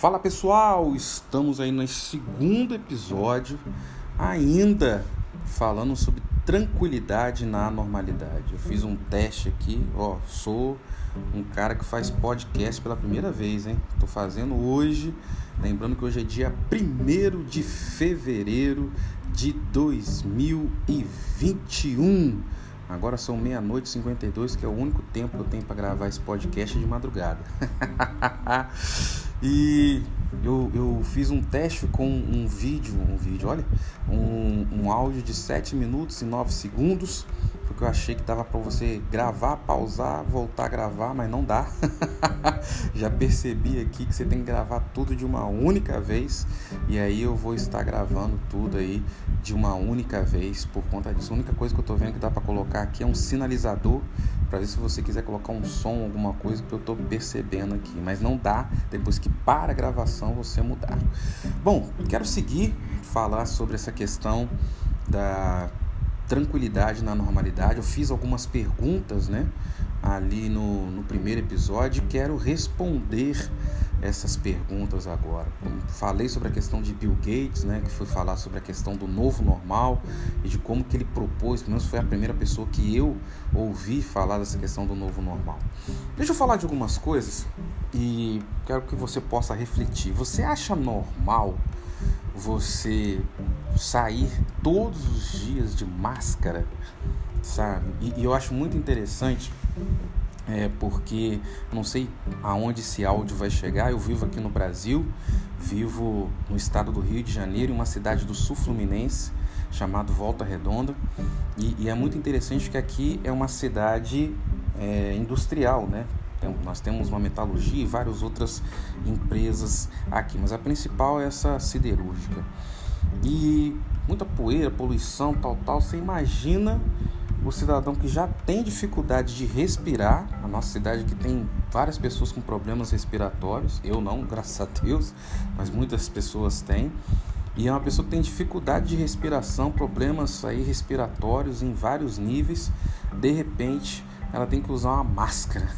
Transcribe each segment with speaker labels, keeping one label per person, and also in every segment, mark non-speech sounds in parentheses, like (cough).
Speaker 1: Fala pessoal, estamos aí no segundo episódio, ainda falando sobre tranquilidade na normalidade. Eu fiz um teste aqui, ó, sou um cara que faz podcast pela primeira vez, hein? Tô fazendo hoje, lembrando que hoje é dia 1 de fevereiro de 2021. Agora são meia-noite e 52, que é o único tempo que eu tenho para gravar esse podcast de madrugada. (laughs) e eu, eu fiz um teste com um vídeo, um vídeo, olha, um, um áudio de 7 minutos e 9 segundos porque eu achei que dava para você gravar, pausar, voltar a gravar, mas não dá. (laughs) Já percebi aqui que você tem que gravar tudo de uma única vez e aí eu vou estar gravando tudo aí de uma única vez por conta disso. A única coisa que eu tô vendo que dá para colocar aqui é um sinalizador para ver se você quiser colocar um som, alguma coisa que eu tô percebendo aqui, mas não dá depois que para a gravação você mudar. Bom, quero seguir falar sobre essa questão da tranquilidade na normalidade. Eu fiz algumas perguntas, né? Ali no, no primeiro episódio, quero responder essas perguntas agora. Falei sobre a questão de Bill Gates, né, que foi falar sobre a questão do novo normal e de como que ele propôs, pelo menos foi a primeira pessoa que eu ouvi falar dessa questão do novo normal. Deixa eu falar de algumas coisas e quero que você possa refletir. Você acha normal você sair todos os dias de máscara, sabe? E, e eu acho muito interessante, é, porque não sei aonde esse áudio vai chegar. Eu vivo aqui no Brasil, vivo no estado do Rio de Janeiro, em uma cidade do sul fluminense chamado Volta Redonda, e, e é muito interessante que aqui é uma cidade é, industrial, né? nós temos uma metalurgia e várias outras empresas aqui, mas a principal é essa siderúrgica. E muita poeira, poluição, tal, tal. Você imagina o cidadão que já tem dificuldade de respirar, a nossa cidade que tem várias pessoas com problemas respiratórios, eu não, (laughs) graças a Deus, mas muitas pessoas têm. E é uma pessoa que tem dificuldade de respiração, problemas aí respiratórios em vários níveis. De repente, ela tem que usar uma máscara.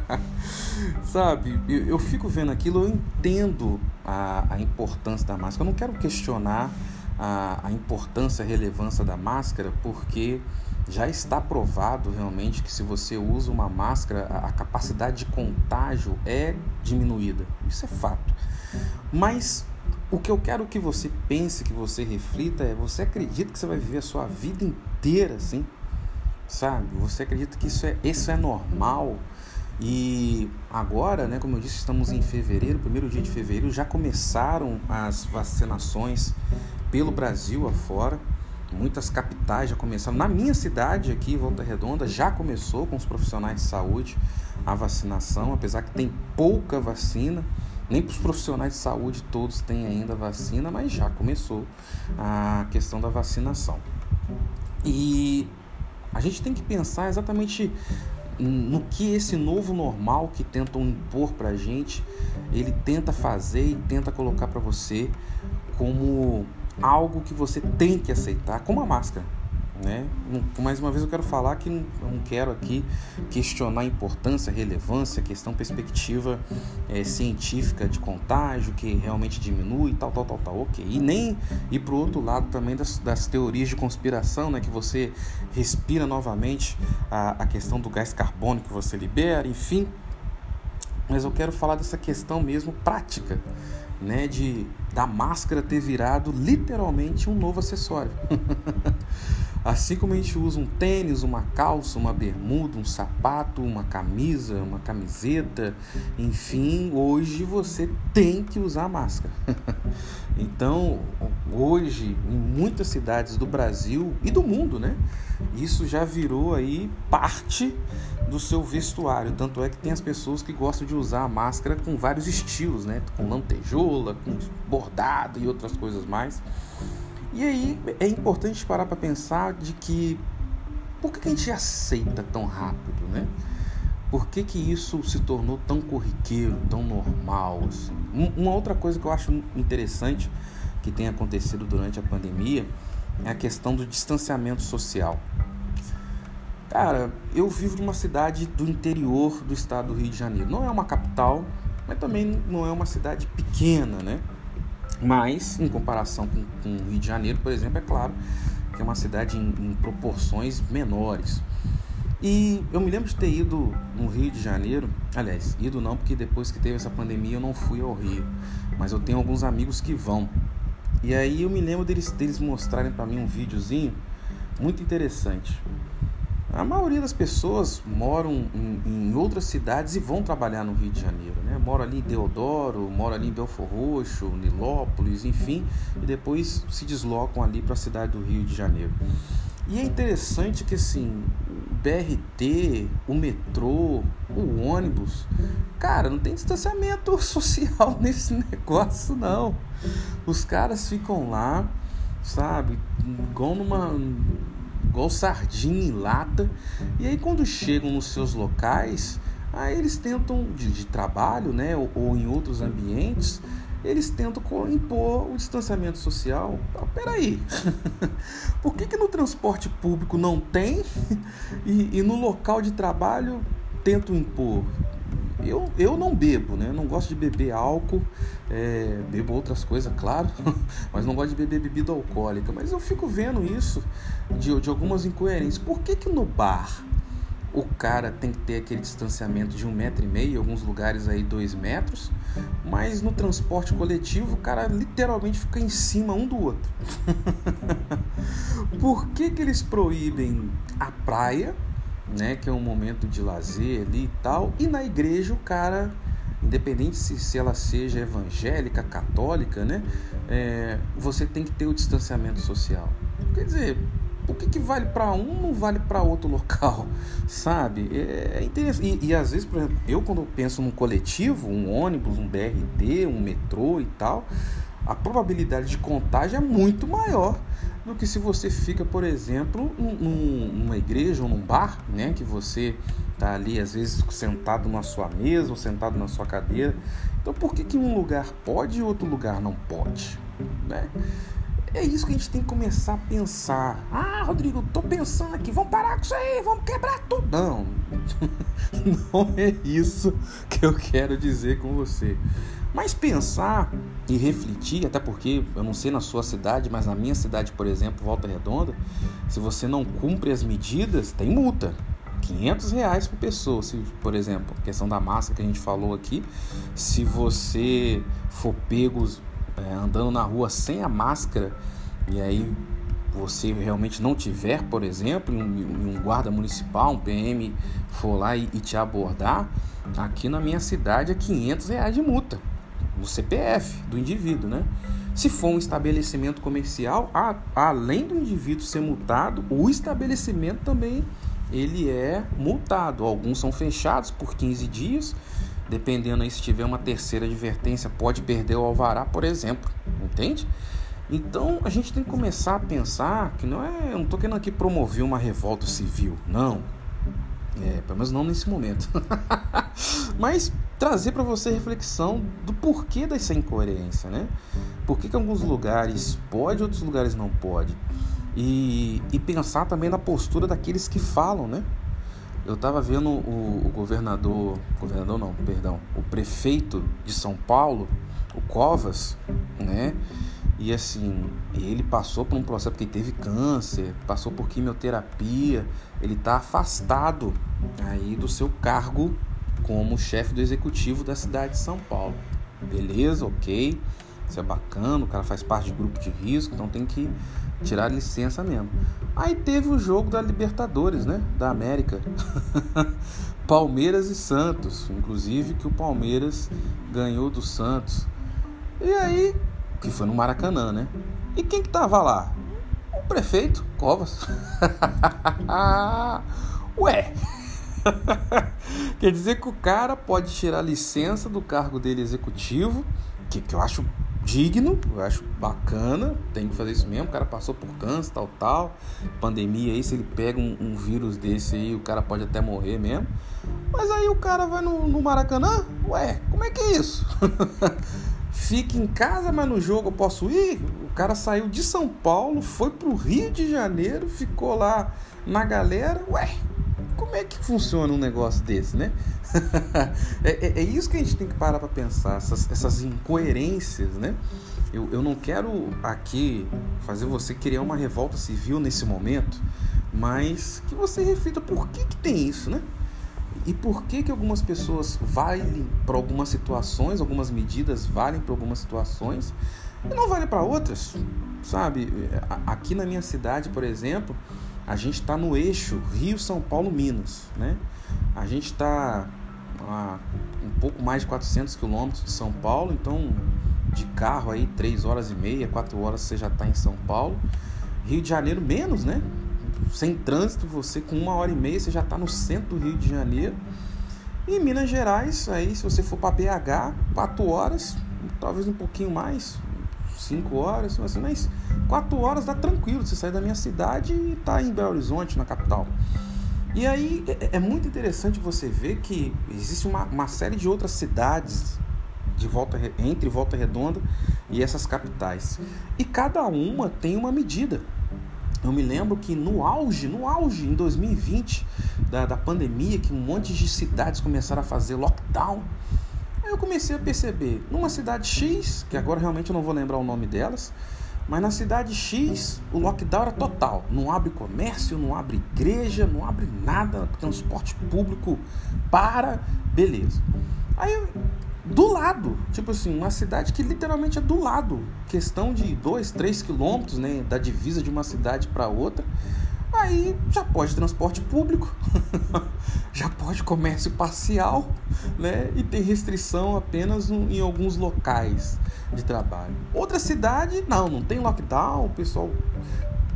Speaker 1: (laughs) Sabe, eu, eu, fico vendo aquilo, eu entendo a, a importância da máscara. Eu não quero questionar a, a importância, a relevância da máscara, porque já está provado realmente que se você usa uma máscara, a, capacidade de contágio é diminuída. Isso é fato. Mas o que eu quero que você pense, que você reflita é: você acredita que você vai viver a sua vida inteira assim? sabe? Você acredita que isso é, isso é normal? E agora, né, como eu disse, estamos em fevereiro, primeiro dia de fevereiro, já começaram as vacinações pelo Brasil afora. Muitas capitais já começaram. Na minha cidade aqui, Volta Redonda, já começou com os profissionais de saúde a vacinação, apesar que tem pouca vacina. Nem para os profissionais de saúde todos têm ainda vacina, mas já começou a questão da vacinação. E a gente tem que pensar exatamente no que esse novo normal que tentam impor para a gente, ele tenta fazer e tenta colocar para você como algo que você tem que aceitar, como a máscara. Né? Mais uma vez eu quero falar que não quero aqui questionar importância, relevância, questão perspectiva é, científica de contágio que realmente diminui, tal, tal, tal, tal, ok. E nem ir para o outro lado também das, das, teorias de conspiração, né? que você respira novamente a, a questão do gás carbônico que você libera, enfim. Mas eu quero falar dessa questão mesmo prática, né? De da máscara ter virado literalmente um novo acessório. (laughs) Assim como a gente usa um tênis, uma calça, uma bermuda, um sapato, uma camisa, uma camiseta, enfim, hoje você tem que usar máscara. (laughs) então, hoje, em muitas cidades do Brasil e do mundo, né? Isso já virou aí parte do seu vestuário. Tanto é que tem as pessoas que gostam de usar a máscara com vários estilos, né? Com lantejola, com bordado e outras coisas mais. E aí é importante parar para pensar de que por que a gente aceita tão rápido, né? Por que, que isso se tornou tão corriqueiro, tão normal? Assim? Uma outra coisa que eu acho interessante que tem acontecido durante a pandemia é a questão do distanciamento social. Cara, eu vivo numa cidade do interior do estado do Rio de Janeiro. Não é uma capital, mas também não é uma cidade pequena, né? Mas, em comparação com, com o Rio de Janeiro, por exemplo, é claro que é uma cidade em, em proporções menores. E eu me lembro de ter ido no Rio de Janeiro, aliás, ido não, porque depois que teve essa pandemia eu não fui ao Rio, mas eu tenho alguns amigos que vão. E aí eu me lembro deles, deles mostrarem para mim um videozinho muito interessante. A maioria das pessoas moram em, em, outras cidades e vão trabalhar no Rio de Janeiro, né? Mora ali em Deodoro, mora ali em Belfor Roxo, Nilópolis, enfim, e depois se deslocam ali para a cidade do Rio de Janeiro. E é interessante que assim, o BRT, o metrô, o ônibus, cara, não tem distanciamento (laughs) social nesse negócio não. Os caras ficam lá, sabe, igual numa igual sardinha em lata. E aí quando chegam nos seus locais, aí eles tentam de, de trabalho, né, ou, ou, em outros ambientes, eles tentam impor o distanciamento social. Ah, peraí, (laughs) por que, que no transporte público não tem (laughs) e, e no local de trabalho tentam impor? Eu, eu não bebo, né? não gosto de beber álcool, é, bebo outras coisas, claro, (laughs) mas não gosto de beber bebida alcoólica. Mas eu fico vendo isso de, de algumas incoerências. Por que, que no bar o cara tem que ter aquele distanciamento de um metro e meio, em alguns lugares aí dois metros, mas no transporte coletivo o cara literalmente fica em cima um do outro. (laughs) Por que, que eles proíbem a praia? Né, que é um momento de lazer ali e tal, e na igreja o cara, independente se, se ela seja evangélica, católica, né, é, você tem que ter o distanciamento social. Quer dizer, o que, que vale para um não vale para outro local, (laughs) sabe? É, é interessante. E, e, às vezes, por exemplo, eu quando penso num coletivo, um ônibus, um BRT, um metrô e tal, a probabilidade de contágio é muito maior do que se você fica, por exemplo, num, numa igreja ou num bar, né, que você está ali às vezes sentado na sua mesa ou sentado na sua cadeira. Então, por que, que um lugar pode e outro lugar não pode? Né? É isso que a gente tem que começar a pensar. Ah, Rodrigo, tô pensando aqui, vamos parar com isso aí, vamos quebrar tudo. Não, (laughs) não é isso que eu quero dizer com você. Mas pensar e refletir, até porque eu não sei na sua cidade, mas na minha cidade, por exemplo, Volta Redonda, se você não cumpre as medidas, tem multa. 500 reais por pessoa, se, por exemplo, questão da máscara que a gente falou aqui, se você for pego é, andando na rua sem a máscara e aí você realmente não tiver, por exemplo, um, um guarda municipal, um PM for lá e, e te abordar, aqui na minha cidade é 500 reais de multa do CPF do indivíduo, né? Se for um estabelecimento comercial, a, além do indivíduo ser multado, o estabelecimento também ele é multado. Alguns são fechados por 15 dias, dependendo aí se tiver uma terceira advertência, pode perder o alvará, por exemplo, entende? Então a gente tem que começar a pensar que não é, eu não estou querendo aqui promover uma revolta civil, não. É, pelo menos não nesse momento. (laughs) Mas trazer para você reflexão do porquê dessa incoerência, né? Por que, que alguns lugares pode, outros lugares não pode? E, e pensar também na postura daqueles que falam, né? Eu estava vendo o, o, governador, governador não, perdão, o prefeito de São Paulo, o Covas, né? E assim, ele passou por um processo porque teve câncer, passou por quimioterapia, ele está afastado aí do seu cargo como chefe do executivo da cidade de São Paulo. Beleza, ok, isso é bacana, o cara faz parte de grupo de risco, então tem que tirar licença mesmo. Aí teve o jogo da Libertadores, né, da América. (laughs) Palmeiras e Santos, inclusive que o Palmeiras ganhou do Santos. E aí que foi no Maracanã, né? E quem que tava lá? O prefeito Covas. (laughs) Ué. (laughs) Quer dizer que o cara pode tirar licença do cargo dele executivo, que, que eu acho digno, eu acho bacana, tem que fazer isso mesmo. O cara passou por câncer, tal, tal, pandemia aí. Se ele pega um, um vírus desse aí, o cara pode até morrer mesmo. Mas aí o cara vai no, no Maracanã? Ué, como é que é isso? (laughs) fique em casa, mas no jogo eu posso ir. O cara saiu de São Paulo, foi pro Rio de Janeiro, ficou lá na galera. Ué, como é que funciona um negócio desse, né? (laughs) é, é, é, isso que a gente tem que parar para pensar, essas, essas incoerências, né? Eu, eu não quero aqui fazer você criar uma revolta civil nesse momento, mas que você reflita por que, que tem isso, né? E por que, que algumas pessoas valem para algumas situações, algumas medidas valem para algumas situações e não valem para outras, sabe? Aqui na minha cidade, por exemplo, a gente está no eixo Rio, São Paulo, Minas, né? A gente está a um pouco mais de 400 quilômetros de São Paulo, então de carro aí 3 horas e meia, 4 horas você já está em São Paulo. Rio de Janeiro menos, né? Sem trânsito, você com uma hora e meia você já está no centro do Rio de Janeiro. E Minas Gerais, aí se você for para BH, 4 horas, talvez um pouquinho mais, 5 horas, assim, mas 4 horas dá tranquilo, você sai da minha cidade e está em Belo Horizonte, na capital. E aí é, é, muito interessante você ver que existe uma, uma série de outras cidades de volta entre Volta Redonda e essas capitais. E cada uma tem uma medida. Eu me lembro que no auge, no auge, em 2020, da, da pandemia, que um monte de cidades começaram a fazer lockdown, aí eu comecei a perceber, numa cidade X, que agora realmente eu não vou lembrar o nome delas, mas na cidade X o lockdown era total. Não abre comércio, não abre igreja, não abre nada, transporte público para, beleza. Aí do lado, tipo assim, uma cidade que literalmente é do lado, questão de 2, 3 quilômetros, né, da divisa de uma cidade para outra. Aí já pode transporte público, (laughs) já pode comércio parcial, né? E tem restrição apenas em alguns locais de trabalho. Outra cidade, não, não tem lockdown, o pessoal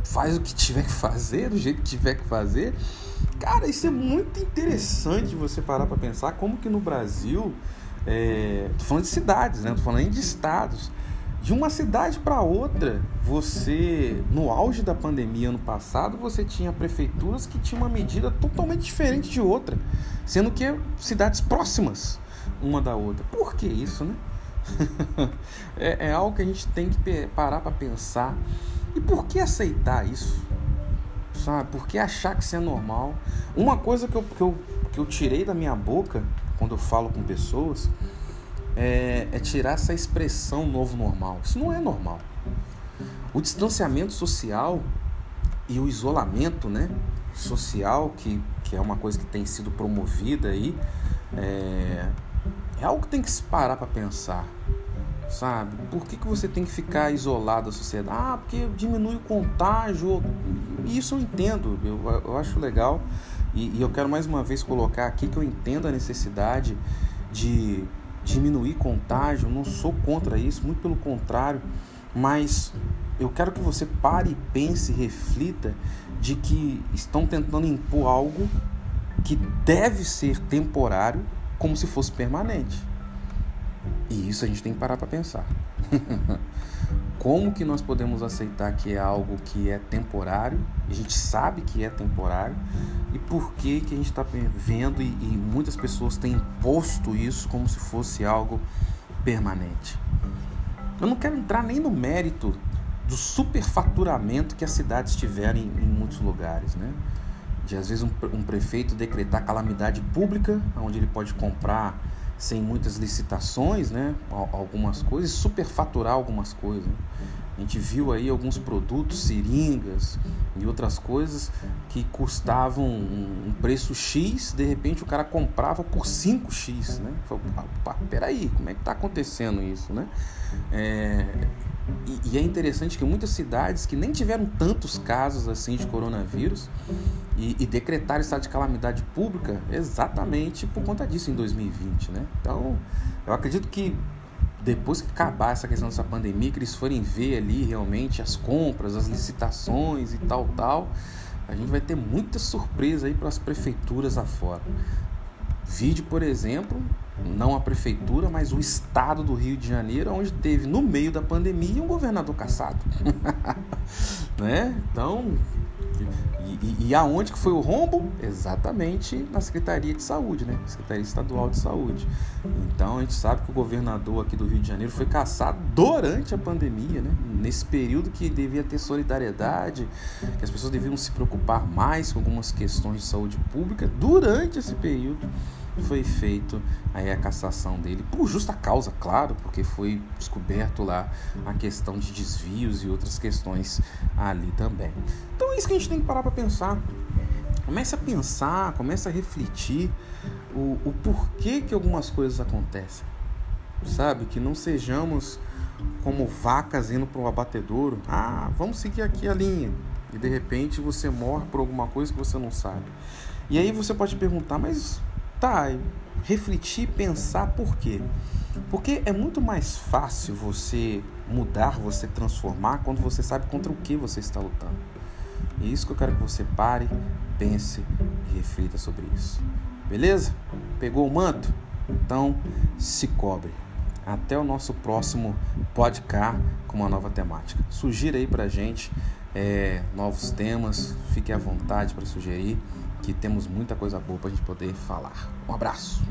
Speaker 1: faz o que tiver que fazer, do jeito que tiver que fazer. Cara, isso é muito interessante você parar para pensar como que no Brasil é, tô falando de cidades, né? Tô falando de estados. De uma cidade para outra, você, no auge da pandemia ano passado, você tinha prefeituras que tinham uma medida totalmente diferente de outra, sendo que cidades próximas uma da outra. Por que isso, né? (laughs) é, é algo que a gente tem que parar para pensar. E por que aceitar isso? Sabe? Por que achar que isso é normal? Uma coisa que eu, que eu, que eu tirei da minha boca quando eu falo com pessoas, é, é tirar essa expressão novo normal. Isso não é normal. O distanciamento social e o isolamento né, social, que, que é uma coisa que tem sido promovida aí, é, é algo que tem que se parar para pensar. Sabe? Por que, que você tem que ficar isolado da sociedade? Ah, porque diminui o contágio. Isso eu entendo, eu, eu acho legal. E, e eu quero mais uma vez colocar aqui que eu entendo a necessidade de diminuir contágio, não sou contra isso, muito pelo contrário, mas eu quero que você pare e pense, reflita de que estão tentando impor algo que deve ser temporário como se fosse permanente. E isso a gente tem que parar para pensar. (laughs) Como que nós podemos aceitar que é algo que é temporário? A gente sabe que é temporário. E por que, que a gente está vendo e, e muitas pessoas têm imposto isso como se fosse algo permanente? Eu não quero entrar nem no mérito do superfaturamento que as cidades tiveram em, em muitos lugares, né? De às vezes um, um prefeito decretar calamidade pública, onde ele pode comprar sem muitas licitações, né? Algumas coisas, superfaturar algumas coisas. A gente viu aí alguns produtos, seringas e outras coisas que custavam um preço X, de repente o cara comprava por 5X, né? Falei, peraí, como é que está acontecendo isso, né? É, e, e, é interessante que muitas cidades que nem tiveram tantos casos assim de coronavírus e, e decretaram estado de calamidade pública exatamente por conta disso em 2020, né? Então, eu acredito que depois que acabar essa questão dessa pandemia, que eles forem ver ali realmente as compras, as licitações e tal, tal, a gente vai ter muita surpresa aí para as prefeituras afora. Vide, por exemplo, não a prefeitura, mas o estado do Rio de Janeiro, onde teve no meio da pandemia um governador caçado. (laughs) né? Então, E, e, e, aonde que foi o rombo? Exatamente na Secretaria de Saúde, né? Secretaria Estadual de Saúde. Então a gente sabe que o governador aqui do Rio de Janeiro foi caçado durante a pandemia, né? Nesse período que devia ter solidariedade, que as pessoas deviam se preocupar mais com algumas questões de saúde pública. Durante esse período foi feito aí a cassação dele por justa causa, claro, porque foi descoberto lá a questão de desvios e outras questões ali também. Então é isso que a gente tem que parar para pensar. Comece a pensar, comece a refletir o, o porquê que algumas coisas acontecem. Sabe? Que não sejamos como vacas indo para o abatedouro. Ah, vamos seguir aqui a linha. E de repente você morre por alguma coisa que você não sabe. E aí você pode perguntar, mas tá, refletir, pensar por quê? Porque é muito mais fácil você mudar, você transformar quando você sabe contra o que você está lutando. E é isso que eu quero que você pare, pense e reflita sobre isso. Beleza? Pegou o manto? Então se cobre. Até o nosso próximo podcast com uma nova temática. Sugira aí pra gente é, novos temas, fique à vontade para sugerir que temos muita coisa boa para a gente poder falar. Um abraço!